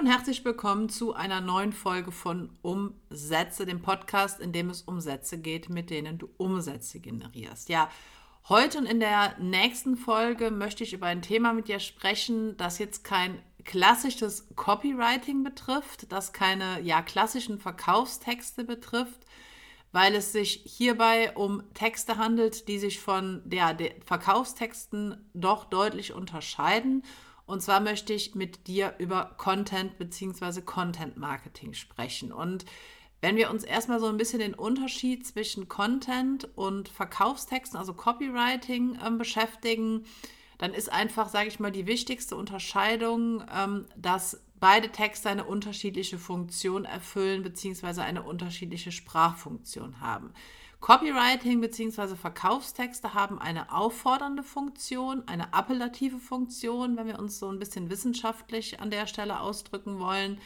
und herzlich willkommen zu einer neuen Folge von Umsätze, dem Podcast, in dem es um Sätze geht, mit denen du Umsätze generierst. Ja, heute und in der nächsten Folge möchte ich über ein Thema mit dir sprechen, das jetzt kein klassisches Copywriting betrifft, das keine ja klassischen Verkaufstexte betrifft, weil es sich hierbei um Texte handelt, die sich von der, der Verkaufstexten doch deutlich unterscheiden und zwar möchte ich mit dir über Content bzw. Content Marketing sprechen. Und wenn wir uns erstmal so ein bisschen den Unterschied zwischen Content und Verkaufstexten, also Copywriting, ähm, beschäftigen, dann ist einfach, sage ich mal, die wichtigste Unterscheidung, ähm, dass beide Texte eine unterschiedliche Funktion erfüllen bzw. eine unterschiedliche Sprachfunktion haben. Copywriting bzw. Verkaufstexte haben eine auffordernde Funktion, eine appellative Funktion, wenn wir uns so ein bisschen wissenschaftlich an der Stelle ausdrücken wollen.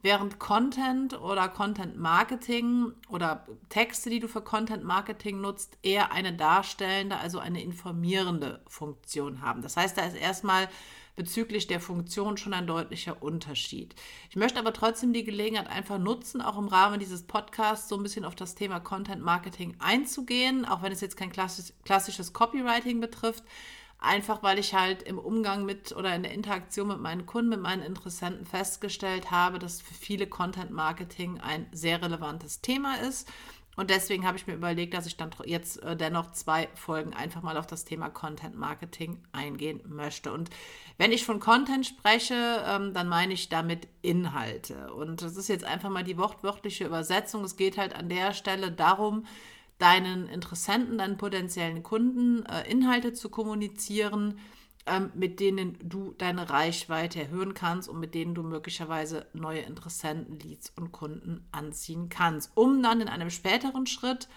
Während Content oder Content Marketing oder Texte, die du für Content Marketing nutzt, eher eine darstellende, also eine informierende Funktion haben. Das heißt, da ist erstmal bezüglich der Funktion schon ein deutlicher Unterschied. Ich möchte aber trotzdem die Gelegenheit einfach nutzen, auch im Rahmen dieses Podcasts so ein bisschen auf das Thema Content Marketing einzugehen, auch wenn es jetzt kein klassisches Copywriting betrifft. Einfach weil ich halt im Umgang mit oder in der Interaktion mit meinen Kunden, mit meinen Interessenten festgestellt habe, dass für viele Content Marketing ein sehr relevantes Thema ist und deswegen habe ich mir überlegt, dass ich dann jetzt äh, dennoch zwei Folgen einfach mal auf das Thema Content Marketing eingehen möchte. Und wenn ich von Content spreche, ähm, dann meine ich damit Inhalte. Und das ist jetzt einfach mal die wortwörtliche Übersetzung. Es geht halt an der Stelle darum, deinen Interessenten, deinen potenziellen Kunden äh, Inhalte zu kommunizieren, ähm, mit denen du deine Reichweite erhöhen kannst und mit denen du möglicherweise neue Interessenten, Leads und Kunden anziehen kannst, um dann in einem späteren Schritt,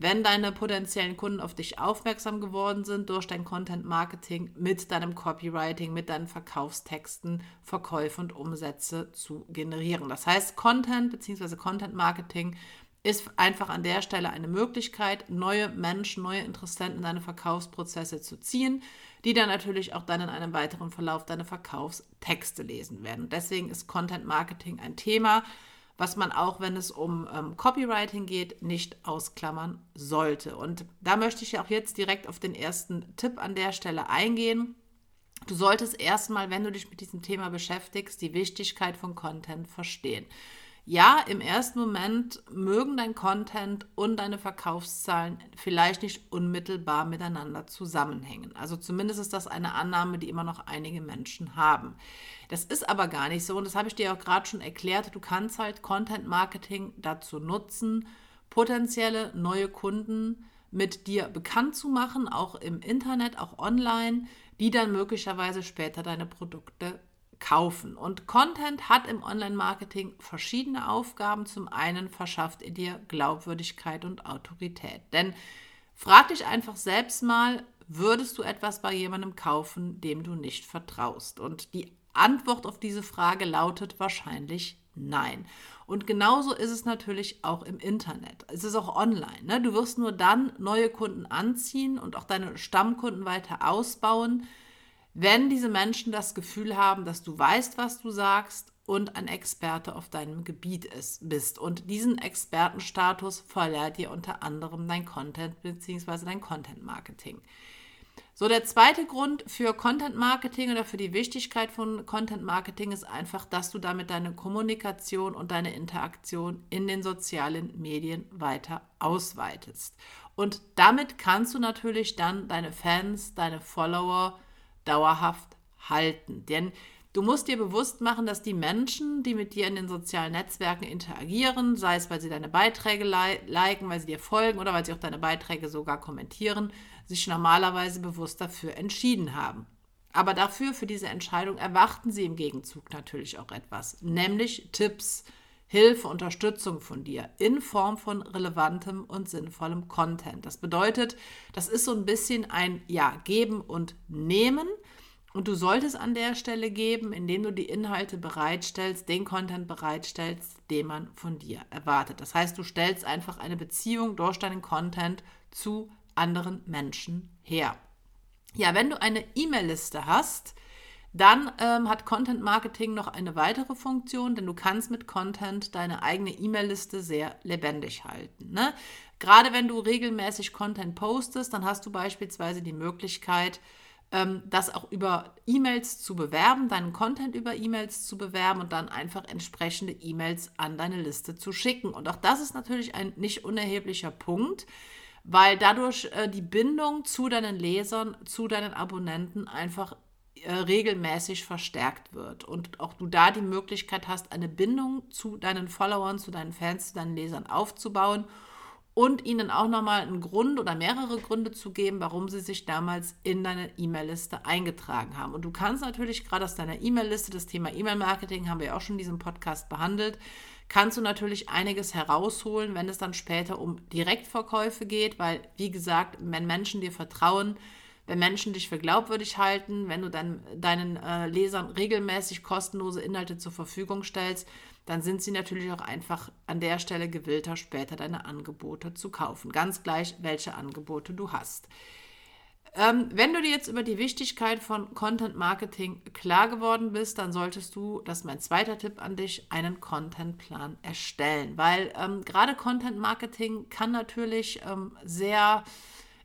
wenn deine potenziellen Kunden auf dich aufmerksam geworden sind durch dein Content Marketing mit deinem Copywriting, mit deinen Verkaufstexten, Verkäufe und Umsätze zu generieren. Das heißt, Content bzw. Content Marketing ist einfach an der Stelle eine Möglichkeit, neue Menschen, neue Interessenten in deine Verkaufsprozesse zu ziehen, die dann natürlich auch dann in einem weiteren Verlauf deine Verkaufstexte lesen werden. deswegen ist Content Marketing ein Thema, was man auch, wenn es um ähm, Copywriting geht, nicht ausklammern sollte. Und da möchte ich auch jetzt direkt auf den ersten Tipp an der Stelle eingehen. Du solltest erstmal, wenn du dich mit diesem Thema beschäftigst, die Wichtigkeit von Content verstehen. Ja, im ersten Moment mögen dein Content und deine Verkaufszahlen vielleicht nicht unmittelbar miteinander zusammenhängen. Also zumindest ist das eine Annahme, die immer noch einige Menschen haben. Das ist aber gar nicht so und das habe ich dir auch gerade schon erklärt. Du kannst halt Content Marketing dazu nutzen, potenzielle neue Kunden mit dir bekannt zu machen, auch im Internet, auch online, die dann möglicherweise später deine Produkte kaufen. Und Content hat im Online-Marketing verschiedene Aufgaben. Zum einen verschafft er dir Glaubwürdigkeit und Autorität. Denn frag dich einfach selbst mal, würdest du etwas bei jemandem kaufen, dem du nicht vertraust? Und die Antwort auf diese Frage lautet wahrscheinlich nein. Und genauso ist es natürlich auch im Internet. Es ist auch online. Ne? Du wirst nur dann neue Kunden anziehen und auch deine Stammkunden weiter ausbauen, wenn diese Menschen das Gefühl haben, dass du weißt, was du sagst und ein Experte auf deinem Gebiet ist, bist. Und diesen Expertenstatus verleiht dir unter anderem dein Content bzw. dein Content Marketing. So, der zweite Grund für Content Marketing oder für die Wichtigkeit von Content Marketing ist einfach, dass du damit deine Kommunikation und deine Interaktion in den sozialen Medien weiter ausweitest. Und damit kannst du natürlich dann deine Fans, deine Follower, dauerhaft halten. Denn du musst dir bewusst machen, dass die Menschen, die mit dir in den sozialen Netzwerken interagieren, sei es, weil sie deine Beiträge liken, weil sie dir folgen oder weil sie auch deine Beiträge sogar kommentieren, sich normalerweise bewusst dafür entschieden haben. Aber dafür, für diese Entscheidung, erwarten sie im Gegenzug natürlich auch etwas, nämlich Tipps, Hilfe, Unterstützung von dir in Form von relevantem und sinnvollem Content. Das bedeutet, das ist so ein bisschen ein Ja, geben und nehmen. Und du solltest an der Stelle geben, indem du die Inhalte bereitstellst, den Content bereitstellst, den man von dir erwartet. Das heißt, du stellst einfach eine Beziehung durch deinen Content zu anderen Menschen her. Ja, wenn du eine E-Mail-Liste hast, Dann ähm, hat Content Marketing noch eine weitere Funktion, denn du kannst mit Content deine eigene E-Mail-Liste sehr lebendig halten. Ne? Gerade wenn du regelmäßig Content postest, dann hast du beispielsweise die Möglichkeit, ähm, das auch über E-Mails zu bewerben, deinen Content über E-Mails zu bewerben und dann einfach entsprechende E-Mails an deine Liste zu schicken. Und auch das ist natürlich ein nicht unerheblicher Punkt, weil dadurch äh, die Bindung zu deinen Lesern, zu deinen Abonnenten einfach regelmäßig verstärkt wird und auch du da die Möglichkeit hast, eine Bindung zu deinen Followern, zu deinen Fans, zu deinen Lesern aufzubauen und ihnen auch nochmal einen Grund oder mehrere Gründe zu geben, warum sie sich damals in deine E-Mail-Liste eingetragen haben. Und du kannst natürlich gerade aus deiner E-Mail-Liste, das Thema E-Mail-Marketing haben wir auch schon in diesem Podcast behandelt, kannst du natürlich einiges herausholen, wenn es dann später um Direktverkäufe geht, weil, wie gesagt, wenn Menschen dir vertrauen, wenn Menschen dich für glaubwürdig halten, wenn du dann deinen äh, Lesern regelmäßig kostenlose Inhalte zur Verfügung stellst, dann sind sie natürlich auch einfach an der Stelle gewillter, später deine Angebote zu kaufen. Ganz gleich, welche Angebote du hast. Ähm, wenn du dir jetzt über die Wichtigkeit von Content Marketing klar geworden bist, dann solltest du, das ist mein zweiter Tipp an dich, einen Contentplan erstellen. Weil ähm, gerade Content Marketing kann natürlich ähm, sehr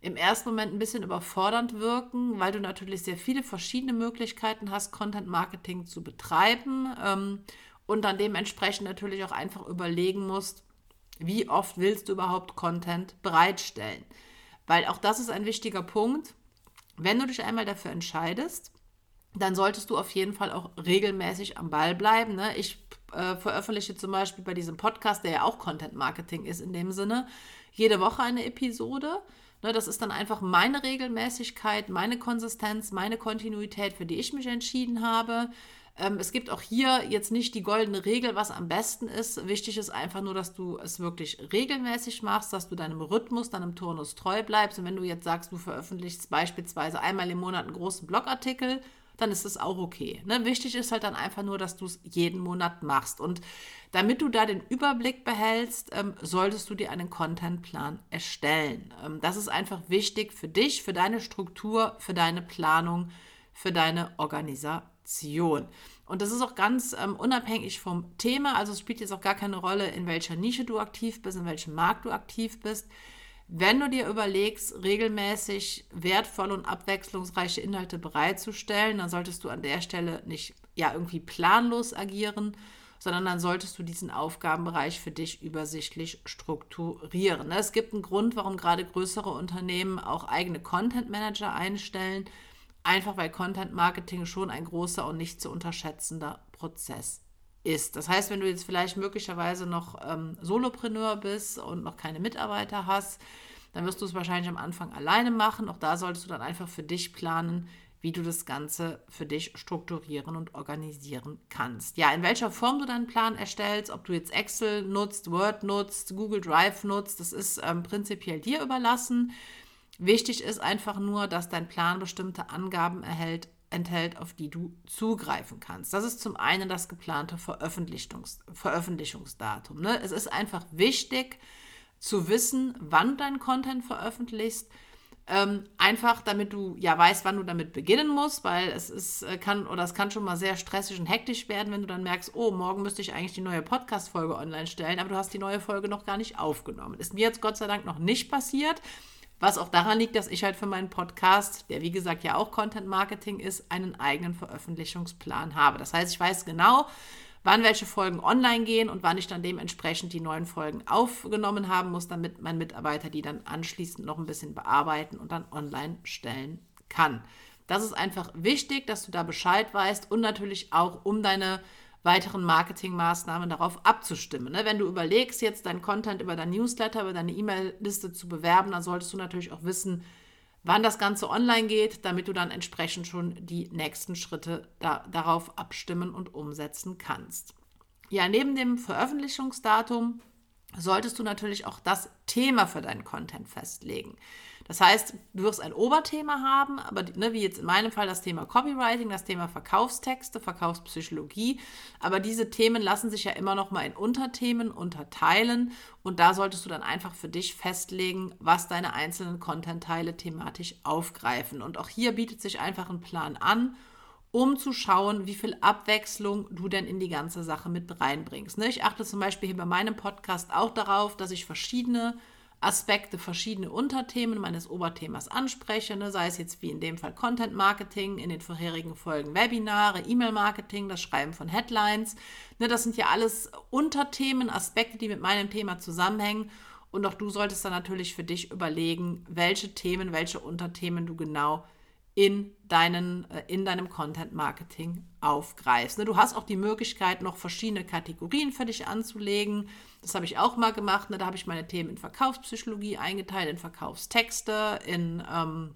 im ersten Moment ein bisschen überfordernd wirken, weil du natürlich sehr viele verschiedene Möglichkeiten hast, Content Marketing zu betreiben ähm, und dann dementsprechend natürlich auch einfach überlegen musst, wie oft willst du überhaupt Content bereitstellen. Weil auch das ist ein wichtiger Punkt. Wenn du dich einmal dafür entscheidest, dann solltest du auf jeden Fall auch regelmäßig am Ball bleiben. Ne? Ich äh, veröffentliche zum Beispiel bei diesem Podcast, der ja auch Content Marketing ist in dem Sinne, jede Woche eine Episode. Ne, das ist dann einfach meine Regelmäßigkeit, meine Konsistenz, meine Kontinuität, für die ich mich entschieden habe. Ähm, es gibt auch hier jetzt nicht die goldene Regel, was am besten ist. Wichtig ist einfach nur, dass du es wirklich regelmäßig machst, dass du deinem Rhythmus, deinem Turnus treu bleibst. Und wenn du jetzt sagst, du veröffentlichst beispielsweise einmal im Monat einen großen Blogartikel, dann ist es auch okay. Ne? Wichtig ist halt dann einfach nur, dass du es jeden Monat machst. Und damit du da den Überblick behältst, ähm, solltest du dir einen Contentplan erstellen. Ähm, das ist einfach wichtig für dich, für deine Struktur, für deine Planung, für deine Organisation. Und das ist auch ganz ähm, unabhängig vom Thema. Also es spielt jetzt auch gar keine Rolle, in welcher Nische du aktiv bist, in welchem Markt du aktiv bist. Wenn du dir überlegst, regelmäßig wertvolle und abwechslungsreiche Inhalte bereitzustellen, dann solltest du an der Stelle nicht ja irgendwie planlos agieren, sondern dann solltest du diesen Aufgabenbereich für dich übersichtlich strukturieren. Es gibt einen Grund, warum gerade größere Unternehmen auch eigene Content Manager einstellen, einfach weil Content Marketing schon ein großer und nicht zu unterschätzender Prozess ist. Das heißt, wenn du jetzt vielleicht möglicherweise noch ähm, Solopreneur bist und noch keine Mitarbeiter hast, dann wirst du es wahrscheinlich am Anfang alleine machen. Auch da solltest du dann einfach für dich planen, wie du das Ganze für dich strukturieren und organisieren kannst. Ja, in welcher Form du deinen Plan erstellst, ob du jetzt Excel nutzt, Word nutzt, Google Drive nutzt, das ist ähm, prinzipiell dir überlassen. Wichtig ist einfach nur, dass dein Plan bestimmte Angaben erhält, enthält, auf die du zugreifen kannst. Das ist zum einen das geplante Veröffentlichungs Veröffentlichungsdatum. Ne? Es ist einfach wichtig zu wissen, wann dein Content veröffentlichst. Ähm, einfach damit du ja weißt, wann du damit beginnen musst, weil es ist, äh, kann oder es kann schon mal sehr stressig und hektisch werden, wenn du dann merkst, oh, morgen müsste ich eigentlich die neue Podcast-Folge online stellen, aber du hast die neue Folge noch gar nicht aufgenommen. Ist mir jetzt Gott sei Dank noch nicht passiert. Was auch daran liegt, dass ich halt für meinen Podcast, der wie gesagt ja auch Content Marketing ist, einen eigenen Veröffentlichungsplan habe. Das heißt, ich weiß genau, wann welche Folgen online gehen und wann ich dann dementsprechend die neuen Folgen aufgenommen haben muss, damit mein Mitarbeiter die dann anschließend noch ein bisschen bearbeiten und dann online stellen kann. Das ist einfach wichtig, dass du da Bescheid weißt und natürlich auch um deine weiteren Marketingmaßnahmen darauf abzustimmen. Ne? Wenn du überlegst, jetzt deinen Content über dein Newsletter, über deine E-Mail-Liste zu bewerben, dann solltest du natürlich auch wissen, wann das Ganze online geht, damit du dann entsprechend schon die nächsten Schritte da, darauf abstimmen und umsetzen kannst. Ja, neben dem Veröffentlichungsdatum solltest du natürlich auch das Thema für deinen Content festlegen. Das heißt, du wirst ein Oberthema haben, aber ne, wie jetzt in meinem Fall das Thema Copywriting, das Thema Verkaufstexte, Verkaufspsychologie, aber diese Themen lassen sich ja immer noch mal in Unterthemen unterteilen und da solltest du dann einfach für dich festlegen, was deine einzelnen Content-Teile thematisch aufgreifen. Und auch hier bietet sich einfach ein Plan an um zu schauen, wie viel Abwechslung du denn in die ganze Sache mit reinbringst. Ne? Ich achte zum Beispiel hier bei meinem Podcast auch darauf, dass ich verschiedene Aspekte, verschiedene Unterthemen meines Oberthemas anspreche, ne? sei es jetzt wie in dem Fall Content Marketing, in den vorherigen Folgen Webinare, E-Mail Marketing, das Schreiben von Headlines. Ne? Das sind ja alles Unterthemen, Aspekte, die mit meinem Thema zusammenhängen. Und auch du solltest dann natürlich für dich überlegen, welche Themen, welche Unterthemen du genau in, deinen, äh, in deinem Content Marketing aufgreifst. Ne, du hast auch die Möglichkeit, noch verschiedene Kategorien für dich anzulegen. Das habe ich auch mal gemacht. Ne, da habe ich meine Themen in Verkaufspsychologie eingeteilt, in Verkaufstexte, in ähm,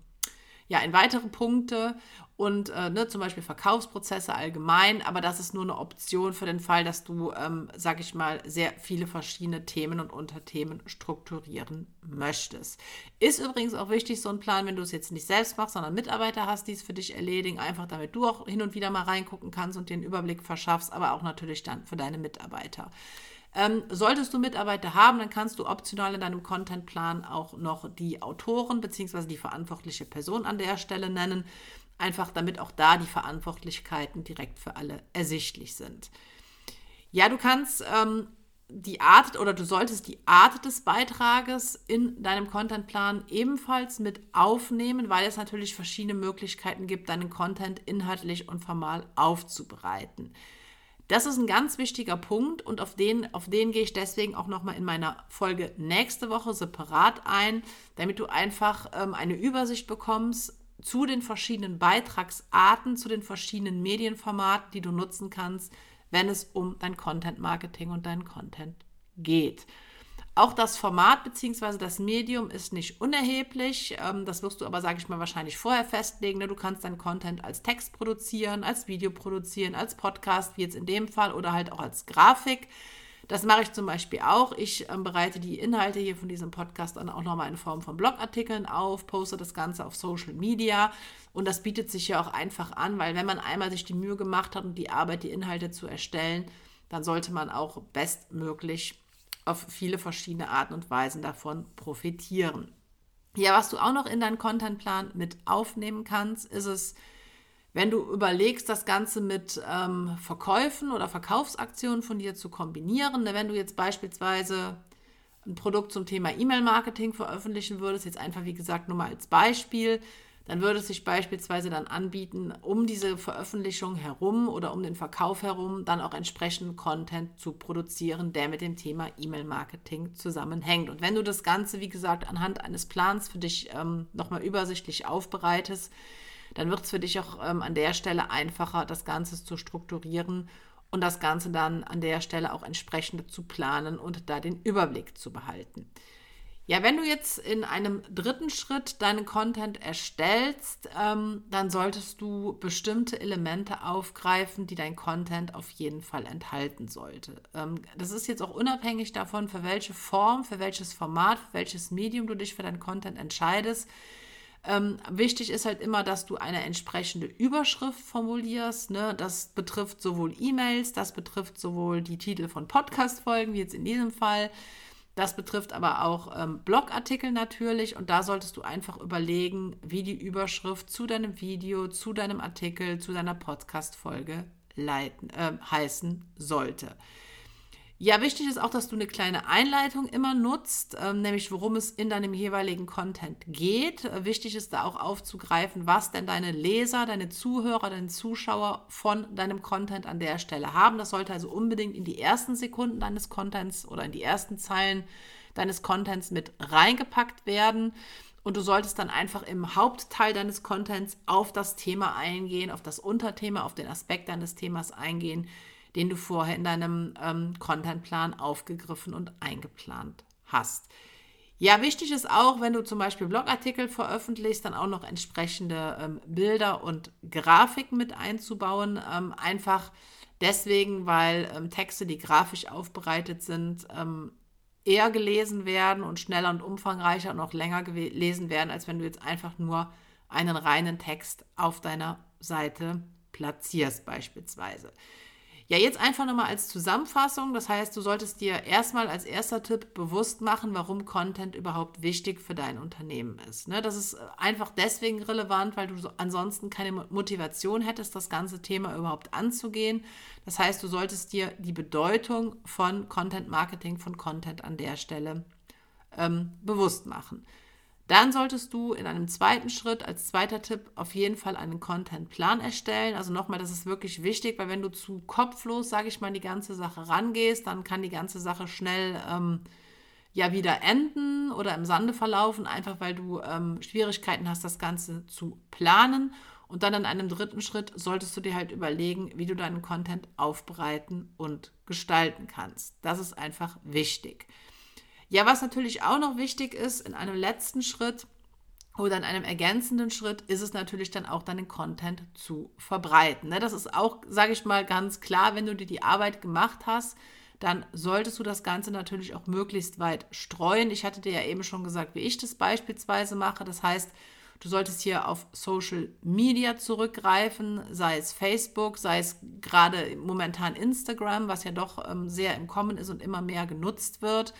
ja, in weitere Punkte und äh, ne, zum Beispiel Verkaufsprozesse allgemein, aber das ist nur eine Option für den Fall, dass du, ähm, sag ich mal, sehr viele verschiedene Themen und Unterthemen strukturieren möchtest. Ist übrigens auch wichtig, so ein Plan, wenn du es jetzt nicht selbst machst, sondern Mitarbeiter hast, die es für dich erledigen, einfach damit du auch hin und wieder mal reingucken kannst und den Überblick verschaffst, aber auch natürlich dann für deine Mitarbeiter. Ähm, solltest du Mitarbeiter haben, dann kannst du optional in deinem Contentplan auch noch die Autoren bzw. die verantwortliche Person an der Stelle nennen, einfach damit auch da die Verantwortlichkeiten direkt für alle ersichtlich sind. Ja, du kannst ähm, die Art oder du solltest die Art des Beitrages in deinem Contentplan ebenfalls mit aufnehmen, weil es natürlich verschiedene Möglichkeiten gibt, deinen Content inhaltlich und formal aufzubereiten. Das ist ein ganz wichtiger Punkt und auf den, auf den gehe ich deswegen auch nochmal in meiner Folge nächste Woche separat ein, damit du einfach ähm, eine Übersicht bekommst zu den verschiedenen Beitragsarten, zu den verschiedenen Medienformaten, die du nutzen kannst, wenn es um dein Content Marketing und deinen Content geht. Auch das Format bzw. das Medium ist nicht unerheblich. Ähm, das wirst du aber, sage ich mal, wahrscheinlich vorher festlegen. Ne? Du kannst deinen Content als Text produzieren, als Video produzieren, als Podcast, wie jetzt in dem Fall, oder halt auch als Grafik. Das mache ich zum Beispiel auch. Ich ähm, bereite die Inhalte hier von diesem Podcast dann auch nochmal in Form von Blogartikeln auf, poste das Ganze auf Social Media. Und das bietet sich ja auch einfach an, weil wenn man einmal sich die Mühe gemacht hat und die Arbeit, die Inhalte zu erstellen, dann sollte man auch bestmöglich auf viele verschiedene Arten und Weisen davon profitieren. Ja, was du auch noch in deinen Contentplan mit aufnehmen kannst, ist es, wenn du überlegst, das Ganze mit ähm, Verkäufen oder Verkaufsaktionen von dir zu kombinieren. Ne, wenn du jetzt beispielsweise ein Produkt zum Thema E-Mail-Marketing veröffentlichen würdest, jetzt einfach wie gesagt nur mal als Beispiel, dann würde es sich beispielsweise dann anbieten, um diese Veröffentlichung herum oder um den Verkauf herum dann auch entsprechend Content zu produzieren, der mit dem Thema E-Mail-Marketing zusammenhängt. Und wenn du das Ganze, wie gesagt, anhand eines Plans für dich ähm, nochmal übersichtlich aufbereitest, dann wird es für dich auch ähm, an der Stelle einfacher, das Ganze zu strukturieren und das Ganze dann an der Stelle auch entsprechend zu planen und da den Überblick zu behalten. Ja, wenn du jetzt in einem dritten Schritt deinen Content erstellst, ähm, dann solltest du bestimmte Elemente aufgreifen, die dein Content auf jeden Fall enthalten sollte. Ähm, das ist jetzt auch unabhängig davon, für welche Form, für welches Format, für welches Medium du dich für deinen Content entscheidest. Ähm, wichtig ist halt immer, dass du eine entsprechende Überschrift formulierst. Ne? Das betrifft sowohl E-Mails, das betrifft sowohl die Titel von Podcast-Folgen, wie jetzt in diesem Fall das betrifft aber auch ähm, Blogartikel natürlich und da solltest du einfach überlegen, wie die Überschrift zu deinem Video, zu deinem Artikel, zu deiner Podcast-Folge äh, heißen sollte. Ja, wichtig ist auch, dass du eine kleine Einleitung immer nutzt, ähm, nämlich worum es in deinem jeweiligen Content geht. Äh, wichtig ist da auch aufzugreifen, was denn deine Leser, deine Zuhörer, deine Zuschauer von deinem Content an der Stelle haben. Das sollte also unbedingt in die ersten Sekunden deines Contents oder in die ersten Zeilen deines Contents mit reingepackt werden. Und du solltest dann einfach im Hauptteil deines Contents auf das Thema eingehen, auf das Unterthema, auf den Aspekt deines Themas eingehen, den du vorher in deinem ähm, Contentplan aufgegriffen und eingeplant hast. Ja, wichtig ist auch, wenn du zum Beispiel Blogartikel veröffentlichst, dann auch noch entsprechende ähm, Bilder und Grafiken mit einzubauen. Ähm, einfach deswegen, weil ähm, Texte, die grafisch aufbereitet sind, ähm, eher gelesen werden und schneller und umfangreicher und auch länger gelesen werden, als wenn du jetzt einfach nur einen reinen Text auf deiner Seite platzierst beispielsweise. Ja, jetzt einfach nochmal als Zusammenfassung. Das heißt, du solltest dir erstmal als erster Tipp bewusst machen, warum Content überhaupt wichtig für dein Unternehmen ist. Ne? Das ist einfach deswegen relevant, weil du so ansonsten keine Motivation hättest, das ganze Thema überhaupt anzugehen. Das heißt, du solltest dir die Bedeutung von Content Marketing, von Content an der Stelle ähm, bewusst machen. Dann solltest du in einem zweiten Schritt als zweiter Tipp auf jeden Fall einen Contentplan erstellen. Also nochmal, das ist wirklich wichtig, weil wenn du zu kopflos, sage ich mal, die ganze Sache rangehst, dann kann die ganze Sache schnell ähm, ja wieder enden oder im Sande verlaufen, einfach weil du ähm, Schwierigkeiten hast, das Ganze zu planen. Und dann in einem dritten Schritt solltest du dir halt überlegen, wie du deinen Content aufbereiten und gestalten kannst. Das ist einfach wichtig. Ja, was natürlich auch noch wichtig ist, in einem letzten Schritt oder in einem ergänzenden Schritt ist es natürlich dann auch deinen Content zu verbreiten. Ne? Das ist auch, sage ich mal, ganz klar, wenn du dir die Arbeit gemacht hast, dann solltest du das Ganze natürlich auch möglichst weit streuen. Ich hatte dir ja eben schon gesagt, wie ich das beispielsweise mache. Das heißt, du solltest hier auf Social Media zurückgreifen, sei es Facebook, sei es gerade momentan Instagram, was ja doch ähm, sehr im Kommen ist und immer mehr genutzt wird.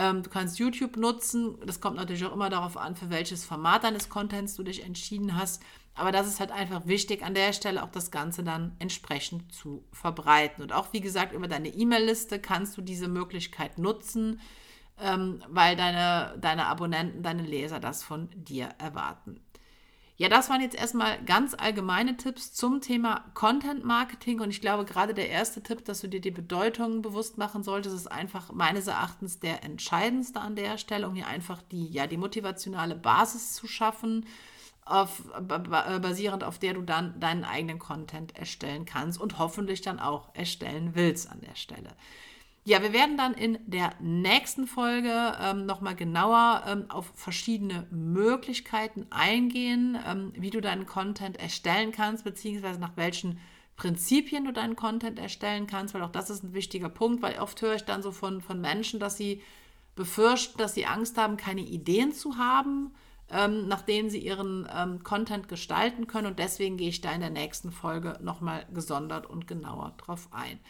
Ähm, du kannst YouTube nutzen. Das kommt natürlich auch immer darauf an, für welches Format deines Contents du dich entschieden hast. Aber das ist halt einfach wichtig, an der Stelle auch das Ganze dann entsprechend zu verbreiten. Und auch, wie gesagt, über deine E-Mail-Liste kannst du diese Möglichkeit nutzen, ähm, weil deine, deine Abonnenten, deine Leser das von dir erwarten. Ja, das waren jetzt erstmal ganz allgemeine Tipps zum Thema Content Marketing und ich glaube gerade der erste Tipp, dass du dir die Bedeutung bewusst machen solltest, ist einfach meines Erachtens der entscheidendste an der Stelle, um hier einfach die, ja, die motivationale Basis zu schaffen, auf, basierend auf der du dann deinen eigenen Content erstellen kannst und hoffentlich dann auch erstellen willst an der Stelle. Ja, wir werden dann in der nächsten Folge ähm, nochmal genauer ähm, auf verschiedene Möglichkeiten eingehen, ähm, wie du deinen Content erstellen kannst, beziehungsweise nach welchen Prinzipien du deinen Content erstellen kannst, weil auch das ist ein wichtiger Punkt, weil oft höre ich dann so von, von Menschen, dass sie befürchten, dass sie Angst haben, keine Ideen zu haben, ähm, nach denen sie ihren ähm, Content gestalten können. Und deswegen gehe ich da in der nächsten Folge nochmal gesondert und genauer drauf ein.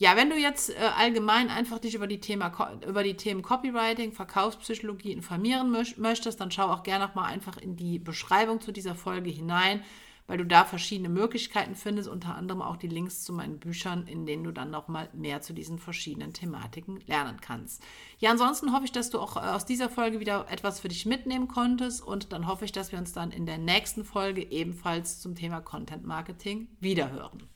Ja, wenn du jetzt äh, allgemein einfach dich über die, Thema, über die Themen Copywriting, Verkaufspsychologie informieren möchtest, dann schau auch gerne noch mal einfach in die Beschreibung zu dieser Folge hinein, weil du da verschiedene Möglichkeiten findest, unter anderem auch die Links zu meinen Büchern, in denen du dann noch mal mehr zu diesen verschiedenen Thematiken lernen kannst. Ja, ansonsten hoffe ich, dass du auch äh, aus dieser Folge wieder etwas für dich mitnehmen konntest und dann hoffe ich, dass wir uns dann in der nächsten Folge ebenfalls zum Thema Content Marketing wiederhören.